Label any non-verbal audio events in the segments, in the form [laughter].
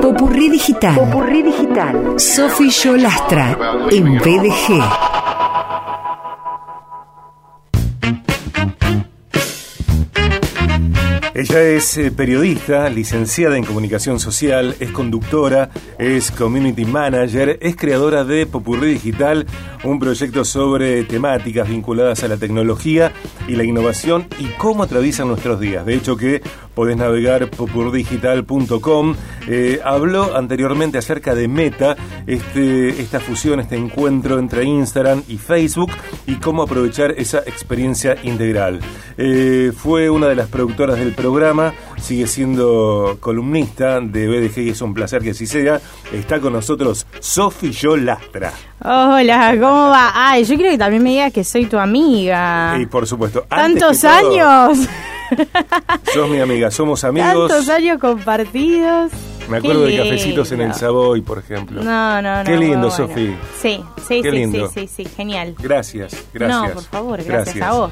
Popurrí digital. Popurrí digital. Sofi Yolastra en BDG. Ella es eh, periodista, licenciada en comunicación social, es conductora, es community manager, es creadora de Popurrí Digital, un proyecto sobre temáticas vinculadas a la tecnología y la innovación y cómo atraviesan nuestros días. De hecho que podés navegar popurdigital.com. Eh, habló anteriormente acerca de Meta, este, esta fusión, este encuentro entre Instagram y Facebook y cómo aprovechar esa experiencia integral. Eh, fue una de las productoras del programa, sigue siendo columnista de BDG y es un placer que así sea. Está con nosotros Sofi Yolastra. Hola, ¿cómo va? Ay, yo quiero que también me digas que soy tu amiga. Y por supuesto, ¿Tantos todo, años? Sos mi amiga, somos amigos. Tantos años compartidos. Me acuerdo de cafecitos en el. Savoy, por ejemplo. No, no, no. Qué lindo, bueno. Sofi. Sí, sí, Qué sí, lindo. sí, sí, sí, genial. Gracias, gracias. No, por favor, gracias, a vos.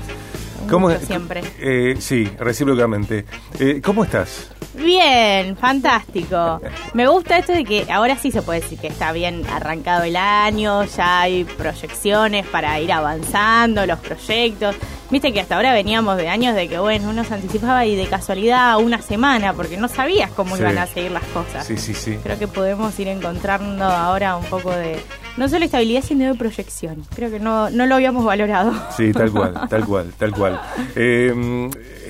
¿Cómo siempre. Eh, sí, recíprocamente. Eh, ¿Cómo estás? Bien, fantástico. Me gusta esto de que ahora sí se puede decir que está bien arrancado el año, ya hay proyecciones para ir avanzando, los proyectos. Viste que hasta ahora veníamos de años de que, bueno, uno se anticipaba y de casualidad una semana, porque no sabías cómo Sí. iban a seguir las cosas. Sí, sí, sí. Creo que podemos ir encontrando ahora un poco de, no solo estabilidad, sino de proyección. Creo que no, no lo habíamos valorado. Sí, tal cual, tal cual, tal cual. Eh,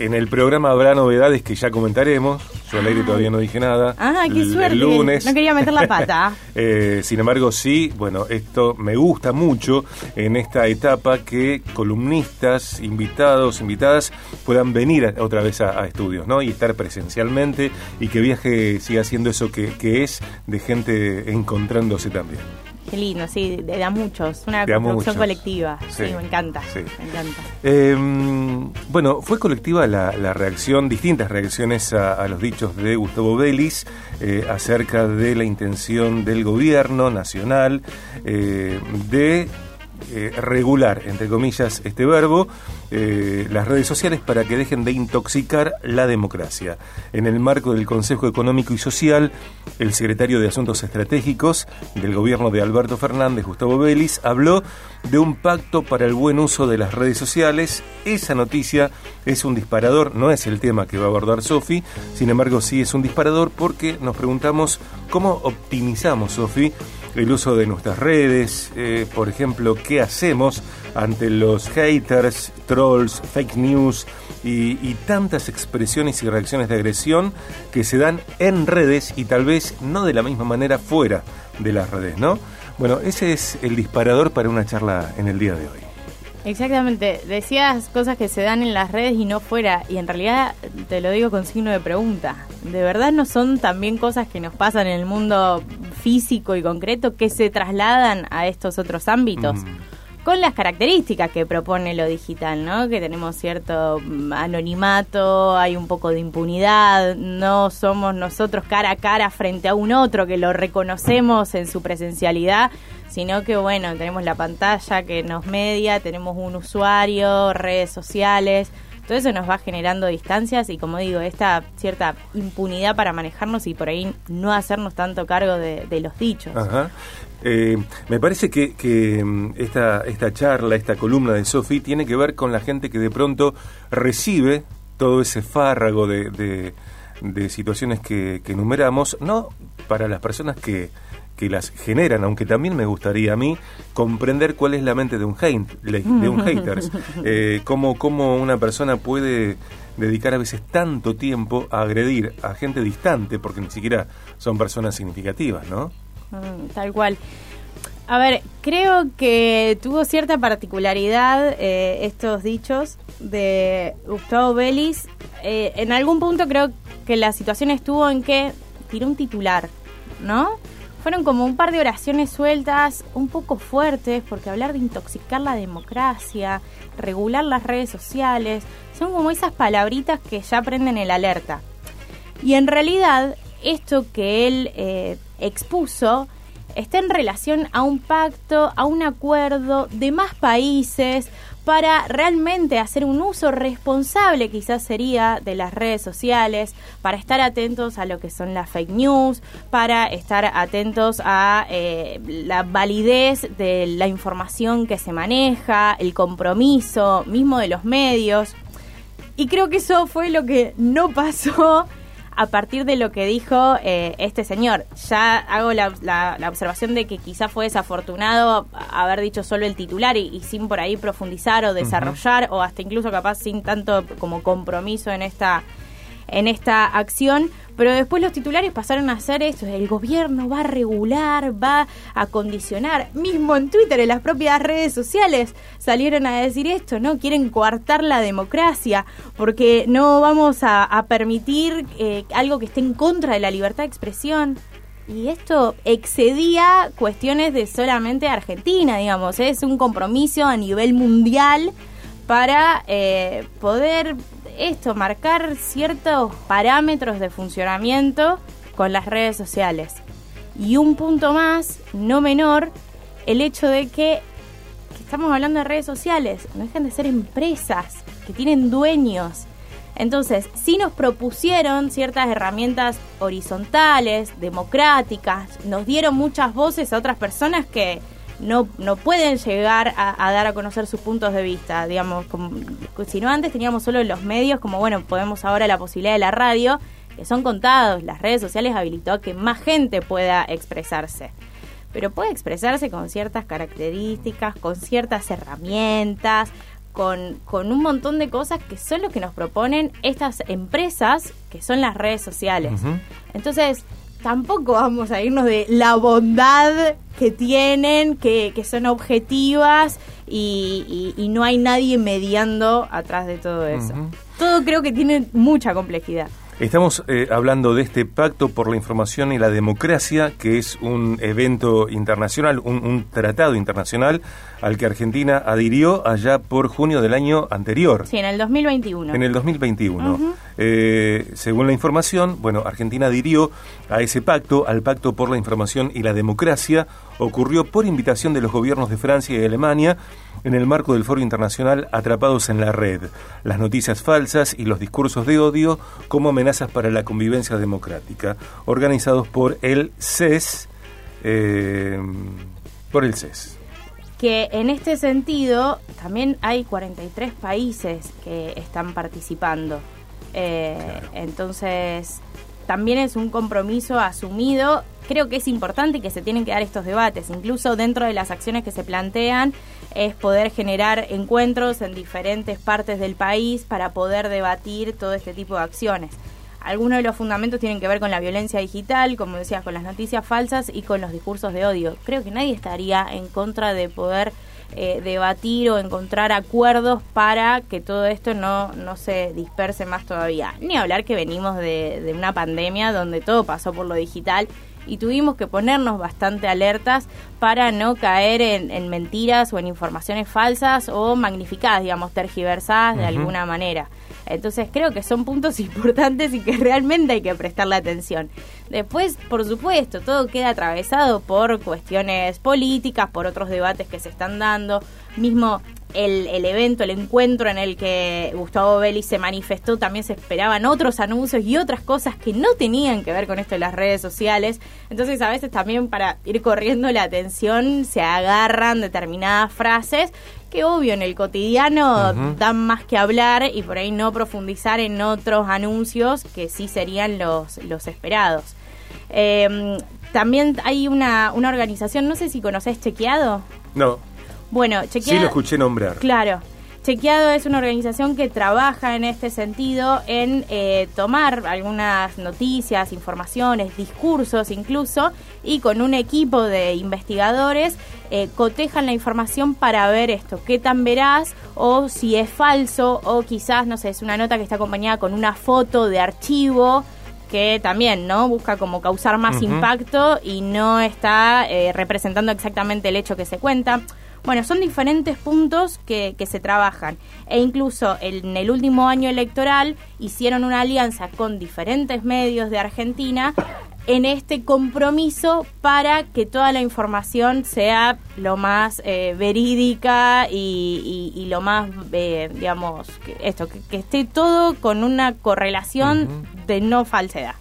en el programa habrá novedades que ya comentaremos. Yo al aire todavía no dije nada. Ah, qué El- suerte. El lunes. No quería meter la pata. [laughs] Eh, sin embargo, sí, bueno, esto me gusta mucho en esta etapa que columnistas, invitados, invitadas puedan venir a- otra vez a, a estudios, ¿no? Y estar presencialmente y que viaje siga siendo eso que, que es de gente encontrándose también. Qué lindo, sí, de, a muchos. Una De a construcción muchos. colectiva. Sí, Sí, me encanta. sí. Me encanta. Eh, bueno, fue colectiva la, la reacción, distintas reacciones a, a los dichos de Gustavo Vélez eh, acerca de la intención del gobierno nacional eh, de eh, regular, entre comillas, este verbo, eh, las redes sociales para que dejen de intoxicar la democracia. En el marco del Consejo Económico y Social, el secretario de Asuntos Estratégicos del gobierno de Alberto Fernández, Gustavo Vélez, habló de un pacto para el buen uso de las redes sociales. Esa noticia es un disparador, no es el tema que va a abordar Sofi, sin embargo sí es un disparador porque nos preguntamos cómo optimizamos, Sofi, el uso de nuestras redes, eh, por ejemplo, qué hacemos ante los haters, trolls, fake news y, y tantas expresiones y reacciones de agresión que se dan en redes y tal vez no de la misma manera fuera de las redes, ¿no? Bueno, ese es el disparador para una charla en el día de hoy. Exactamente. Decías cosas que se dan en las redes y no fuera. Y en realidad te lo digo con signo de pregunta. ¿De verdad no son también cosas que nos pasan en el mundo físico y concreto que se trasladan a estos otros ámbitos? Mm. Con las características que propone lo digital, ¿no? Que tenemos cierto mm, anonimato, hay un poco de impunidad, no somos nosotros cara a cara frente a un otro que lo reconocemos en su presencialidad, sino que bueno, tenemos la pantalla que nos media, tenemos un usuario, redes sociales, todo eso nos va generando distancias y como digo, esta cierta impunidad para manejarnos y por ahí no hacernos tanto cargo de, los dichos. Ajá. Eh, me parece que, mm, esta, charla, esta columna de Sofi tiene que ver con la gente que de pronto recibe todo ese fárrago de situaciones que, que enumeramos, no para las personas que, que las generan, aunque también me gustaría a mí comprender cuál es la mente de un, hate, de un hater, [laughs] eh, cómo, cómo una persona puede dedicar a veces tanto tiempo a agredir a gente distante, porque ni siquiera son personas significativas, ¿no? Mm, Tal cual. A ver, creo que tuvo cierta particularidad eh, estos dichos de Gustavo Vélez. Eh, en algún punto creo que la situación estuvo en que tiró un titular, ¿no? Fueron como un par de oraciones sueltas, un poco fuertes, porque hablar de intoxicar la democracia, regular las redes sociales, son como esas palabritas que ya prenden el alerta. Y en realidad, esto que él eh, expuso está en relación a un pacto, a un acuerdo de más países para realmente hacer un uso responsable quizás sería de las redes sociales, para estar atentos a lo que son las fake news, para estar atentos a eh, la validez de la información que se maneja, el compromiso mismo de los medios. Y creo que eso fue lo que no pasó a partir de lo que dijo eh, este señor. Ya hago la, observación de que quizá fue desafortunado haber dicho solo el titular y, sin por ahí profundizar o desarrollar o hasta incluso capaz sin tanto como compromiso en esta en esta acción, pero después los titulares pasaron a ser esto, el gobierno va a regular, va a condicionar, mismo en Twitter, en las propias redes sociales salieron a decir esto, ¿no? Quieren coartar la democracia porque no vamos a, permitir eh, algo que esté en contra de la libertad de expresión. Y esto excedía cuestiones de solamente Argentina, digamos, es un compromiso a nivel mundial para eh, poder esto, marcar ciertos parámetros de funcionamiento con las redes sociales. Y un punto más, no menor, el hecho de que, estamos hablando de redes sociales, no dejan de ser empresas que tienen dueños. Entonces, si nos propusieron ciertas herramientas horizontales, democráticas, nos dieron muchas voces a otras personas que, no, no pueden llegar a, dar a conocer sus puntos de vista, digamos, como, si no antes teníamos solo los medios, como bueno, podemos ahora la posibilidad de la radio, que son contados, las redes sociales habilitó a que más gente pueda expresarse. Pero puede expresarse con ciertas características, con ciertas herramientas, con, con, un montón de cosas que son lo que nos proponen estas empresas que son las redes sociales. Entonces, tampoco vamos a irnos de la bondad que tienen, que, que son objetivas y, y, no hay nadie mediando atrás de todo eso. Todo creo que tiene mucha complejidad. Estamos eh, hablando de este Pacto por la Información y la Democracia, que es un evento internacional, un, tratado internacional al que Argentina adhirió allá por junio del año anterior. Sí, en el 2021. En el 2021. Eh, según la información, bueno, Argentina adhirió a ese pacto, al Pacto por la Información y la Democracia, ocurrió por invitación de los gobiernos de Francia y Alemania en el marco del Foro Internacional Atrapados en la Red, las noticias falsas y los discursos de odio como amenazas para la convivencia democrática, organizados por el CES, eh, por el CES. Que en este sentido también hay 43 países que están participando. Eh, entonces, también es un compromiso asumido. Creo que es importante que se tienen que dar estos debates, incluso dentro de las acciones que se plantean, es poder generar encuentros en diferentes partes del país para poder debatir todo este tipo de acciones. Algunos de los fundamentos tienen que ver con la violencia digital, como decías, con las noticias falsas y con los discursos de odio. Creo que nadie estaría en contra de poder eh, debatir o encontrar acuerdos para que todo esto no, no se disperse más todavía. Ni hablar que venimos de, de una pandemia donde todo pasó por lo digital y tuvimos que ponernos bastante alertas para no caer en, mentiras o en informaciones falsas o magnificadas, digamos, tergiversadas de alguna manera. Entonces creo que son puntos [laughs] importantes y que realmente hay que prestarle atención. Después, por supuesto, todo queda atravesado por cuestiones políticas, por otros debates que se están dando. Mismo el, el, evento, el encuentro en el que Gustavo Belli se manifestó, también se esperaban otros anuncios y otras cosas que no tenían que ver con esto de las redes sociales. Entonces a veces también para ir corriendo la atención se agarran determinadas frases que obvio en el cotidiano dan más que hablar y por ahí no profundizar en otros anuncios que sí serían los, los esperados. Em, también hay una, una organización, no sé si conoces Chequeado. No. Bueno, Chequeado. Sí lo escuché nombrar. Claro. Chequeado es una organización que trabaja en este sentido en eh, tomar algunas noticias, informaciones, discursos incluso, y con un equipo de investigadores eh, cotejan la información para ver esto, qué tan veraz o si es falso o quizás, no sé, es una nota que está acompañada con una foto de archivo que también no busca como causar más impacto y no está eh, representando exactamente el hecho que se cuenta. Bueno, son diferentes puntos que, que se trabajan. E incluso en el último año electoral hicieron una alianza con diferentes medios de Argentina en este compromiso para que toda la información sea lo más eh, verídica y, lo más, eh, digamos, esto, que, esté todo con una correlación de no falsedad.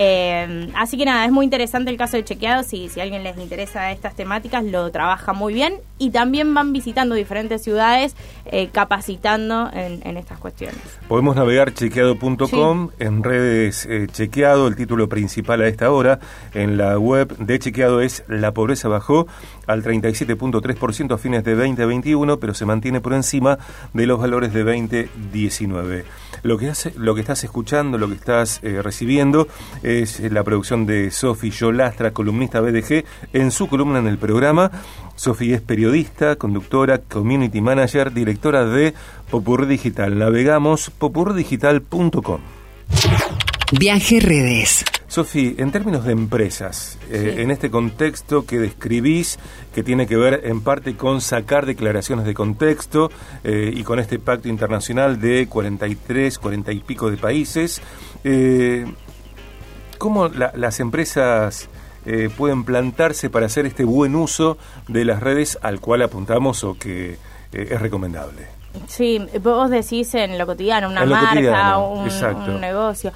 Eh, así que nada, es muy interesante el caso de Chequeado, si, si a alguien les interesa estas temáticas, lo trabaja muy bien y también van visitando diferentes ciudades eh, capacitando en, estas cuestiones. Podemos navegar chequeado.com, en redes eh, Chequeado, el título principal a esta hora, en la web de Chequeado es La pobreza bajó al 37.3% a fines de 2021, pero se mantiene por encima de los valores de 2019. Lo que, hace, lo que estás escuchando, lo que estás eh, recibiendo es la producción de Sofi Yolastra, columnista BDG, en su columna en el programa. Sofi es periodista, conductora, community manager, directora de Popur Digital. Navegamos popurdigital.com. Viaje Redes. Sofi, en términos de empresas, eh, en este contexto que describís, que tiene que ver en parte con sacar declaraciones de contexto eh, y con este pacto internacional de 43, 40 y pico de países, eh, ¿cómo las empresas pueden plantarse para hacer este buen uso de las redes al cual apuntamos o que es recomendable? Sí, vos decís en lo cotidiano, una marca, un negocio.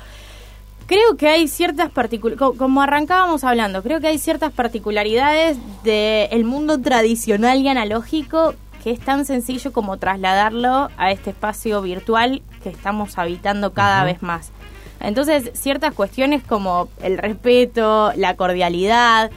Creo que hay ciertas particularidades, como arrancábamos hablando, creo que hay ciertas particularidades del mundo tradicional y analógico que es tan sencillo como trasladarlo a este espacio virtual que estamos habitando cada vez más. Entonces, ciertas cuestiones como el respeto, la cordialidad,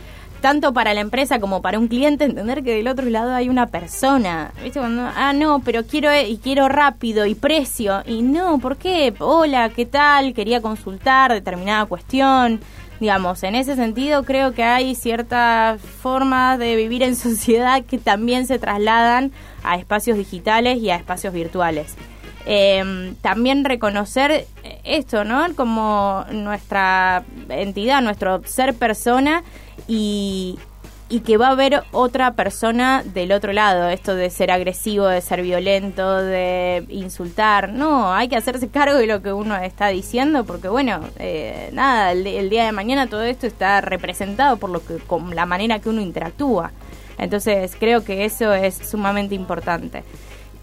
tanto para la empresa como para un cliente entender que del otro lado hay una persona. ¿Viste? Cuando, ah, no, pero quiero eh, y quiero rápido y precio. Y no, ¿por qué? Hola, ¿qué tal? Quería consultar determinada cuestión. Digamos, en ese sentido creo que hay ciertas formas de vivir en [laughs] sociedad que también se trasladan a espacios digitales y a espacios virtuales. Em, también reconocer esto, ¿no? Como nuestra entidad, nuestro ser persona y, y que va a haber otra persona del otro lado, esto de ser agresivo, de ser violento, de insultar, no, hay que hacerse cargo de lo que uno está diciendo, porque bueno, eh, nada, el, día de mañana todo esto está representado por lo que, con la manera que uno interactúa. Entonces creo que eso es sumamente importante.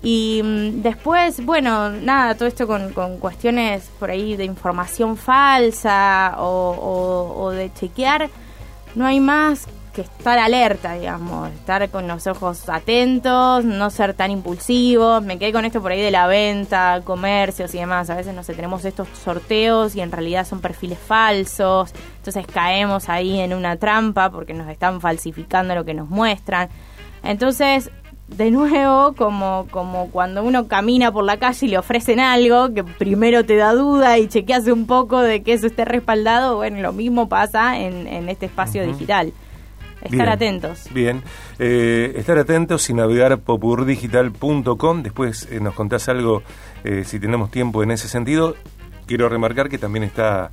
Y mm, después, bueno, nada, todo esto con, con, cuestiones por ahí de información falsa o, o de chequear no hay más que estar alerta, digamos, estar con los ojos atentos, no ser tan impulsivos. Me quedé con esto por ahí de la venta, comercios y demás. A veces, no sé, tenemos estos sorteos y en realidad son perfiles falsos. Entonces caemos ahí en una trampa porque nos están falsificando lo que nos muestran. Entonces, de nuevo, como, como cuando uno camina por la calle y le ofrecen algo, que primero te da duda y chequeas un poco de que eso esté respaldado, bueno, lo mismo pasa en, en este espacio digital. Estar atentos. Bien, eh, estar atentos y navegar popurdigital.com. Después eh, nos contás algo eh, si tenemos tiempo en ese sentido. Quiero remarcar que también está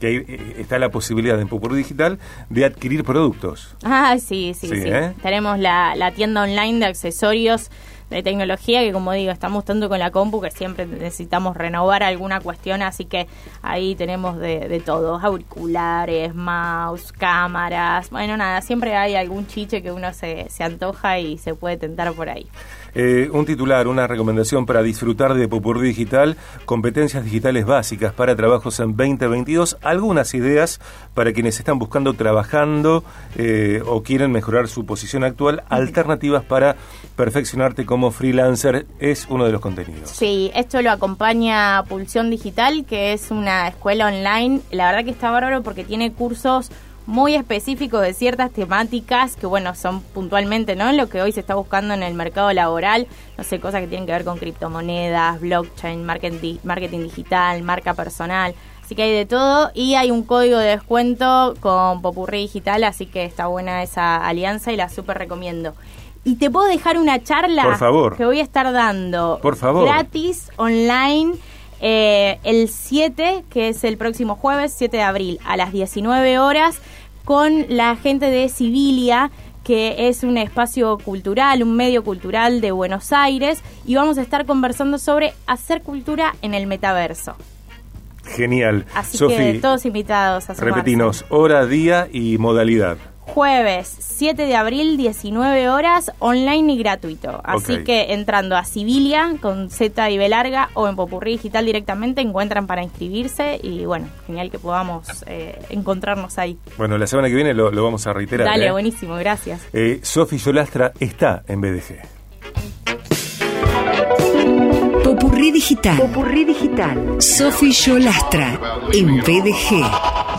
que eh, está la posibilidad en Popur Digital de adquirir productos. Ah, sí, sí, sí. ¿eh? Tenemos la, la tienda online de accesorios de tecnología que como digo estamos tanto con la compu que siempre necesitamos renovar alguna cuestión así que ahí tenemos de, de todo auriculares mouse cámaras bueno nada siempre hay algún chiche que uno se, se antoja y se puede tentar por ahí eh, un titular, una recomendación para disfrutar de Popur Digital, competencias digitales básicas para trabajos en 2022, algunas ideas para quienes están buscando trabajando eh, o quieren mejorar su posición actual, alternativas para perfeccionarte como freelancer, es uno de los contenidos. Sí, esto lo acompaña Pulsión Digital, que es una escuela online, la verdad que está bárbaro porque tiene cursos muy específico de ciertas temáticas que, bueno, son puntualmente, ¿no? Lo que hoy se está buscando en el mercado laboral, no sé, cosas que tienen que ver con criptomonedas, blockchain, marketing, marketing digital, marca personal. Así que hay de todo y hay un código de descuento con Popurrí Digital, así que está buena esa alianza y la súper recomiendo. Y te puedo dejar una charla Por favor. que voy a estar dando Por favor. gratis online eh, el 7, que es el próximo jueves, 7 de abril, a las 19 horas, con la gente de Civilia que es un espacio cultural, un medio cultural de Buenos Aires, y vamos a estar conversando sobre hacer cultura en el metaverso. Genial. Así que todos invitados a sumarse. repetinos, hora, día y modalidad. Jueves 7 de abril, 19 horas, online y gratuito. Así que entrando a Civilia con Z y B larga o en Popurrí Digital directamente encuentran para inscribirse y bueno, genial que podamos eh, encontrarnos ahí. Bueno, la semana que viene lo, lo vamos a reiterar. Dale, ¿eh? buenísimo, gracias. Eh, Sofi Yolastra está en BDG. Popurrí digital. Popurrí digital. Sofi Yolastra en BDG.